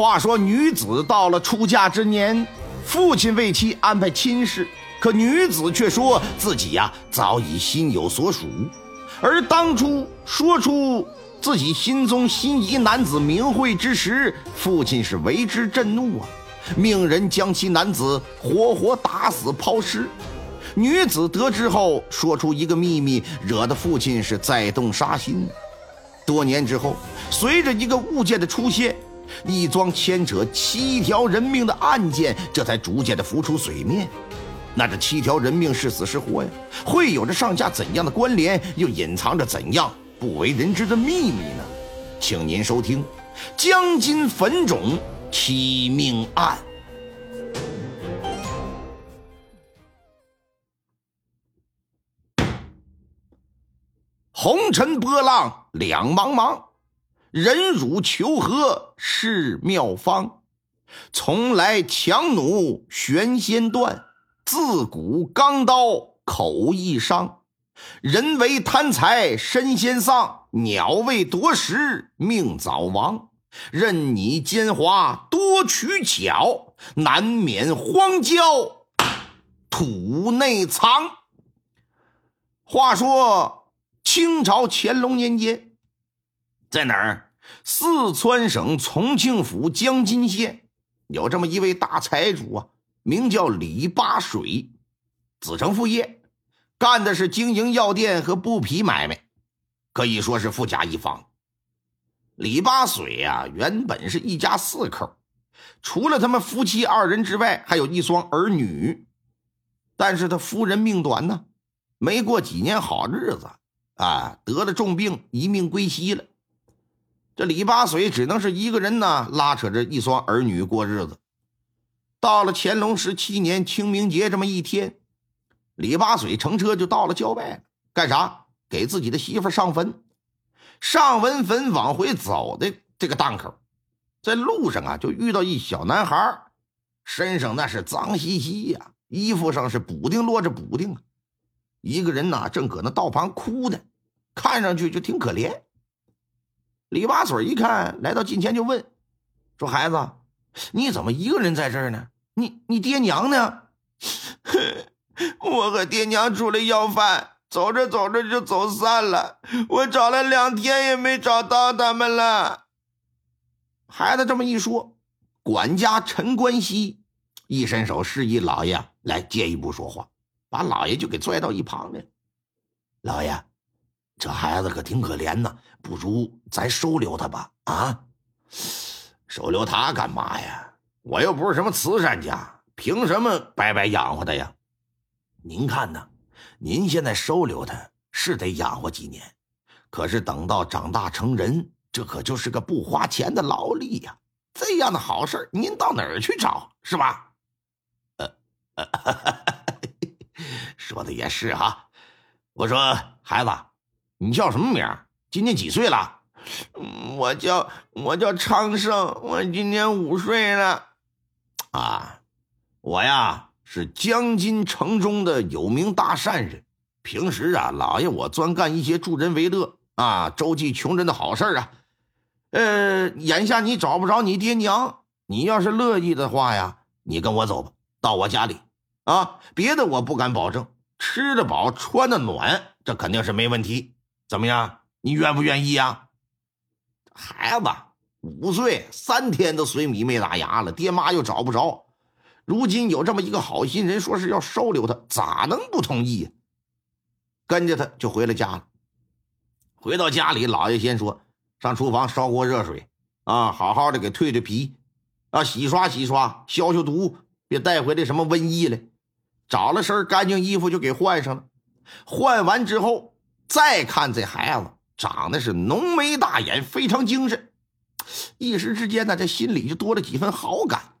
话说女子到了出嫁之年，父亲为其安排亲事，可女子却说自己呀早已心有所属。而当初说出自己心中心仪男子名讳之时，父亲是为之震怒啊，命人将其男子活活打死抛尸。女子得知后说出一个秘密，惹得父亲是再动杀心。多年之后，随着一个物件的出现。一桩牵扯七条人命的案件，这才逐渐的浮出水面。那这七条人命是死是活呀？会有着上下怎样的关联？又隐藏着怎样不为人知的秘密呢？请您收听《江津坟冢七命案》。红尘波浪两茫茫。忍辱求和是妙方，从来强弩玄先断，自古钢刀口易伤。人为贪财身先丧，鸟为夺食命早亡。任你奸猾多取巧，难免荒郊土内藏。话说清朝乾隆年间。在哪儿？四川省重庆府江津县有这么一位大财主啊，名叫李八水，子承父业，干的是经营药店和布匹买卖，可以说是富甲一方。李八水呀，原本是一家四口，除了他们夫妻二人之外，还有一双儿女。但是他夫人命短呢，没过几年好日子啊，得了重病，一命归西了。这李八水只能是一个人呢，拉扯着一双儿女过日子。到了乾隆十七年清明节这么一天，李八水乘车就到了郊外，干啥？给自己的媳妇上坟。上完坟往回走的这个档口，在路上啊，就遇到一小男孩，身上那是脏兮兮呀，衣服上是补丁摞着补丁。一个人呢，正搁那道旁哭呢，看上去就挺可怜。李八水一看，来到近前就问：“说孩子，你怎么一个人在这儿呢？你你爹娘呢？”“ 我和爹娘出来要饭，走着走着就走散了。我找了两天也没找到他们了。”孩子这么一说，管家陈冠希一伸手示意老爷来借一步说话，把老爷就给拽到一旁来了。老爷。这孩子可挺可怜呐，不如咱收留他吧？啊，收留他干嘛呀？我又不是什么慈善家，凭什么白白养活他呀？您看呢？您现在收留他是得养活几年，可是等到长大成人，这可就是个不花钱的劳力呀。这样的好事您到哪儿去找？是吧？呃，说的也是哈。我说孩子。你叫什么名？今年几岁了？我叫我叫昌盛，我今年五岁了。啊，我呀是江津城中的有名大善人，平时啊，老爷我专干一些助人为乐啊、周济穷人的好事啊。呃，眼下你找不着你爹娘，你要是乐意的话呀，你跟我走吧，到我家里啊。别的我不敢保证，吃得饱穿得暖，这肯定是没问题。怎么样？你愿不愿意呀？孩子五岁三天都随米没打牙了，爹妈又找不着，如今有这么一个好心人，说是要收留他，咋能不同意呀？跟着他就回了家了。回到家里，老爷先说上厨房烧锅热水啊，好好的给退退皮啊，洗刷洗刷，消消毒，别带回来什么瘟疫来。找了身干净衣服就给换上了，换完之后。再看这孩子长得是浓眉大眼，非常精神，一时之间呢，这心里就多了几分好感。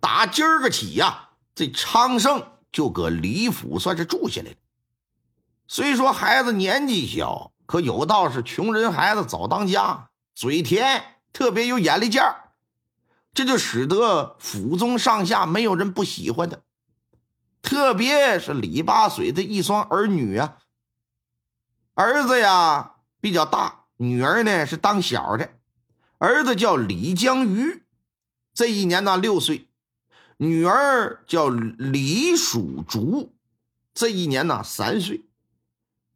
打今儿个起呀，这昌盛就搁李府算是住下来了。虽说孩子年纪小，可有道是穷人孩子早当家，嘴甜，特别有眼力见儿，这就使得府中上下没有人不喜欢他。特别是李八水的一双儿女啊，儿子呀比较大，女儿呢是当小的。儿子叫李江鱼，这一年呢六岁；女儿叫李蜀竹，这一年呢三岁。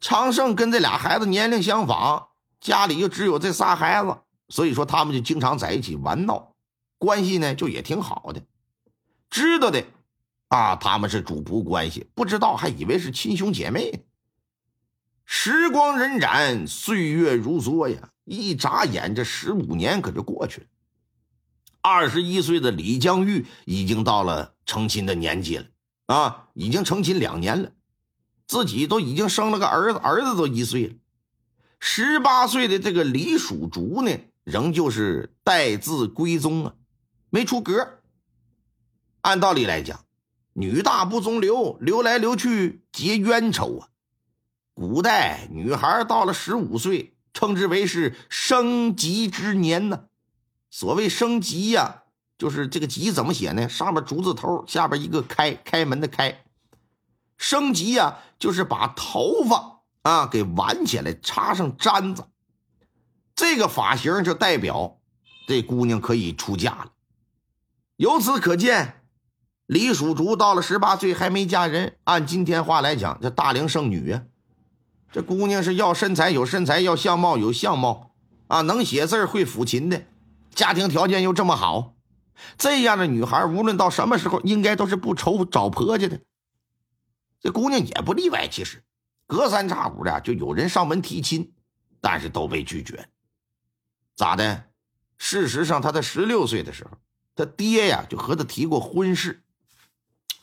昌盛跟这俩孩子年龄相仿，家里就只有这仨孩子，所以说他们就经常在一起玩闹，关系呢就也挺好的。知道的啊，他们是主仆关系；不知道还以为是亲兄姐妹。时光荏苒，岁月如梭呀。一眨眼，这十五年可就过去了。二十一岁的李江玉已经到了成亲的年纪了啊，已经成亲两年了，自己都已经生了个儿子，儿子都一岁了。十八岁的这个李蜀竹呢，仍旧是待字闺中啊，没出阁。按道理来讲，女大不中留，留来留去结冤仇啊。古代女孩到了十五岁。称之为是升级之年呢。所谓升级呀，就是这个“级”怎么写呢？上面竹字头，下边一个开，开门的“开”。升级呀，就是把头发啊给挽起来，插上簪子。这个发型就代表这姑娘可以出嫁了。由此可见，李蜀竹到了十八岁还没嫁人，按今天话来讲，这大龄剩女呀。这姑娘是要身材有身材，要相貌有相貌，啊，能写字会抚琴的，家庭条件又这么好，这样的女孩无论到什么时候，应该都是不愁找婆家的。这姑娘也不例外，其实隔三差五的就有人上门提亲，但是都被拒绝。咋的？事实上，她在十六岁的时候，她爹呀就和她提过婚事，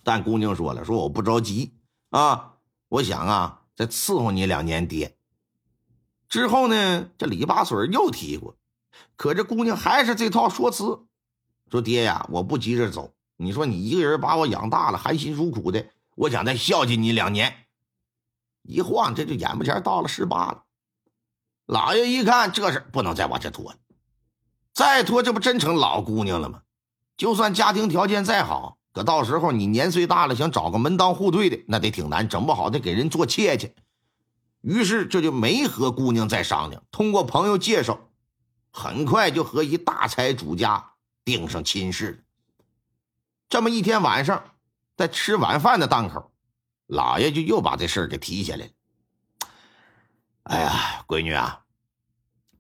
但姑娘说了，说我不着急啊，我想啊。再伺候你两年，爹。之后呢，这李八水又提过，可这姑娘还是这套说辞，说爹呀，我不急着走。你说你一个人把我养大了，含辛茹苦的，我想再孝敬你两年。一晃，这就眼巴前到了十八了。老爷一看这事不能再往下拖了，再拖这不真成老姑娘了吗？就算家庭条件再好。可到时候你年岁大了，想找个门当户对的，那得挺难，整不好得给人做妾去。于是这就没和姑娘再商量，通过朋友介绍，很快就和一大财主家定上亲事。这么一天晚上，在吃晚饭的档口，老爷就又把这事儿给提下来了。哎呀，闺女啊，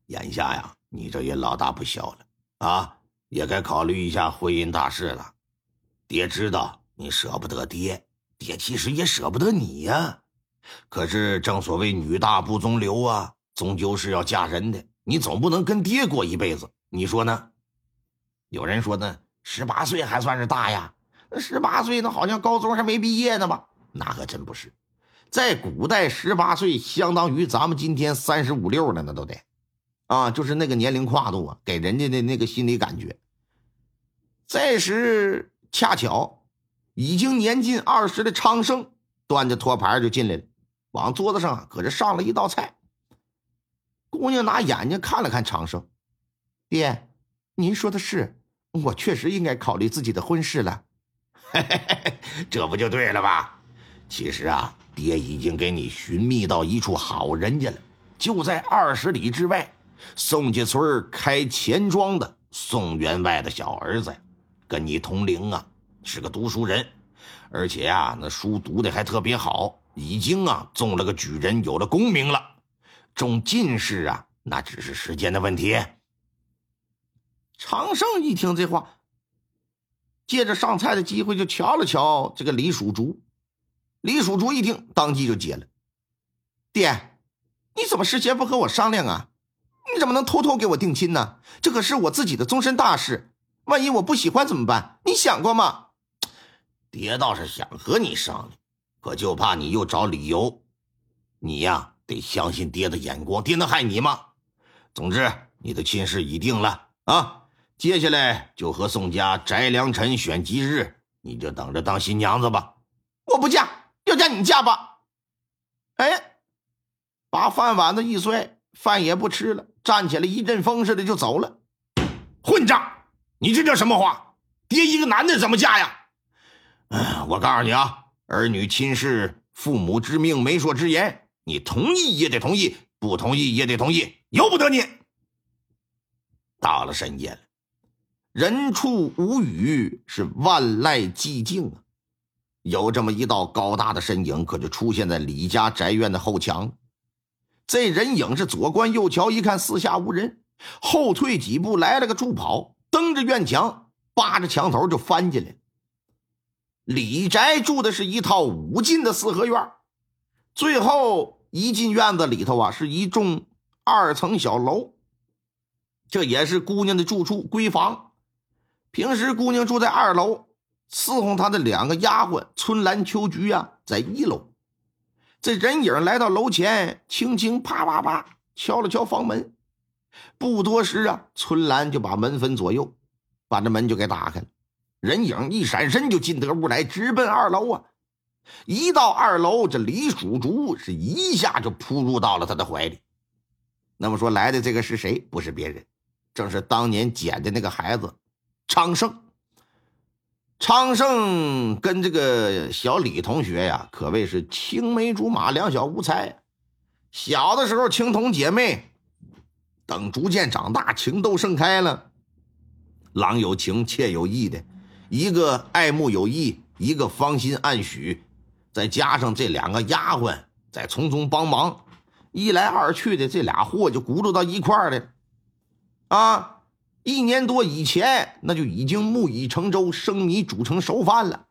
眼下呀，你这也老大不小了啊，也该考虑一下婚姻大事了。爹知道你舍不得爹，爹其实也舍不得你呀。可是正所谓女大不中留啊，终究是要嫁人的。你总不能跟爹过一辈子，你说呢？有人说呢，十八岁还算是大呀。那十八岁那好像高中还没毕业呢吧？那可真不是，在古代十八岁相当于咱们今天三十五六了，那都得啊，就是那个年龄跨度啊，给人家的那个心理感觉。这时。恰巧，已经年近二十的昌盛端着托盘就进来了，往桌子上搁这上了一道菜。姑娘拿眼睛看了看昌盛，爹，您说的是，我确实应该考虑自己的婚事了。这不就对了吧？其实啊，爹已经给你寻觅到一处好人家了，就在二十里之外，宋家村开钱庄的宋员外的小儿子。跟你同龄啊，是个读书人，而且啊，那书读的还特别好，已经啊中了个举人，有了功名了。中进士啊，那只是时间的问题。常胜一听这话，借着上菜的机会就瞧了瞧这个李蜀竹。李蜀竹一听，当即就接了：“爹，你怎么事先不和我商量啊？你怎么能偷偷给我定亲呢？这可是我自己的终身大事。”万一我不喜欢怎么办？你想过吗？爹倒是想和你商量，可就怕你又找理由。你呀，得相信爹的眼光，爹能害你吗？总之，你的亲事已定了啊！接下来就和宋家摘良辰选吉日，你就等着当新娘子吧。我不嫁，要嫁你嫁吧。哎，把饭碗子一摔，饭也不吃了，站起来一阵风似的就走了。混账！你这叫什么话？爹一个男的怎么嫁呀？我告诉你啊，儿女亲事，父母之命，媒妁之言，你同意也得同意，不同意也得同意，由不得你。到了深夜了。人畜无语，是万籁寂静啊！有这么一道高大的身影，可就出现在李家宅院的后墙。这人影是左观右瞧，一看四下无人，后退几步，来了个助跑，蹬着院墙，扒着墙头就翻进来。李宅住的是一套五进的四合院，最后一进院子里头啊，是一栋二层小楼，这也是姑娘的住处闺房。平时姑娘住在二楼，伺候她的两个丫鬟春兰、秋菊呀，在一楼。这人影来到楼前，轻轻啪啪啪敲了敲房门。不多时啊，春兰就把门分左右，把这门就给打开了。人影一闪身就进得屋来，直奔二楼啊！一到二楼，这李蜀竹是一下就扑入到了他的怀里。那么说来的这个是谁？不是别人，正是当年捡的那个孩子。昌盛，昌盛跟这个小李同学呀，可谓是青梅竹马，两小无猜。小的时候情同姐妹，等逐渐长大，情窦盛开了，郎有情，妾有意的，一个爱慕有意，一个芳心暗许，再加上这两个丫鬟在从中帮忙，一来二去的，这俩货就咕噜到一块儿了，啊。一年多以前，那就已经木已成舟，生米煮成熟饭了。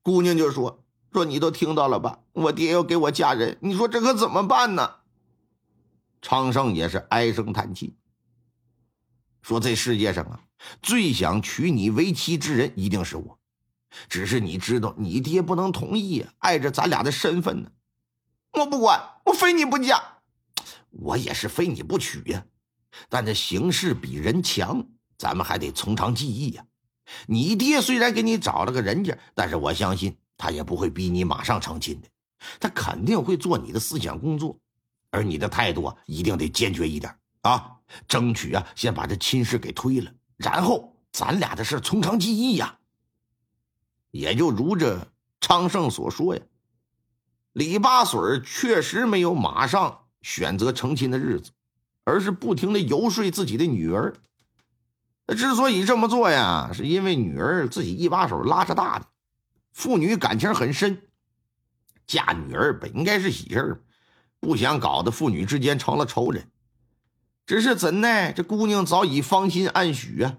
姑娘就说：“说你都听到了吧？我爹要给我嫁人，你说这可怎么办呢？”昌盛也是唉声叹气，说：“这世界上啊，最想娶你为妻之人一定是我，只是你知道，你爹不能同意，碍着咱俩的身份呢。我不管，我非你不嫁，我也是非你不娶呀。”但这形势比人强，咱们还得从长计议呀。你爹虽然给你找了个人家，但是我相信他也不会逼你马上成亲的，他肯定会做你的思想工作，而你的态度啊，一定得坚决一点啊，争取啊，先把这亲事给推了，然后咱俩的事从长计议呀。也就如这昌盛所说呀，李八水确实没有马上选择成亲的日子。而是不停的游说自己的女儿。之所以这么做呀，是因为女儿自己一把手拉扯大的，父女感情很深。嫁女儿本应该是喜事不想搞得父女之间成了仇人。只是怎奈这姑娘早已芳心暗许啊，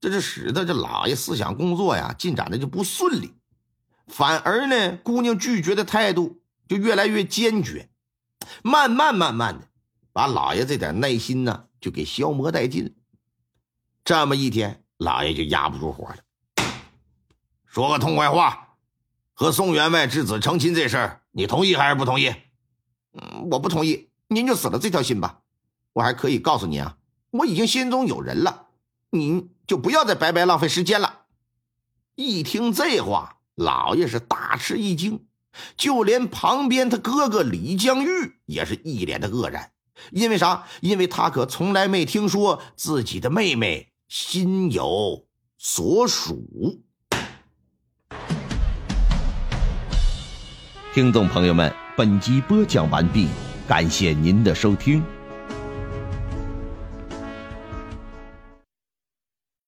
这就使得这老爷思想工作呀进展的就不顺利。反而呢，姑娘拒绝的态度就越来越坚决，慢慢慢慢的。把老爷这点耐心呢，就给消磨殆尽。这么一天，老爷就压不住火了，说个痛快话：和宋员外之子成亲这事儿，你同意还是不同意？我不同意。您就死了这条心吧。我还可以告诉你啊，我已经心中有人了，您就不要再白白浪费时间了。一听这话，老爷是大吃一惊，就连旁边他哥哥李江玉也是一脸的愕然。因为啥？因为他可从来没听说自己的妹妹心有所属。听众朋友们，本集播讲完毕，感谢您的收听。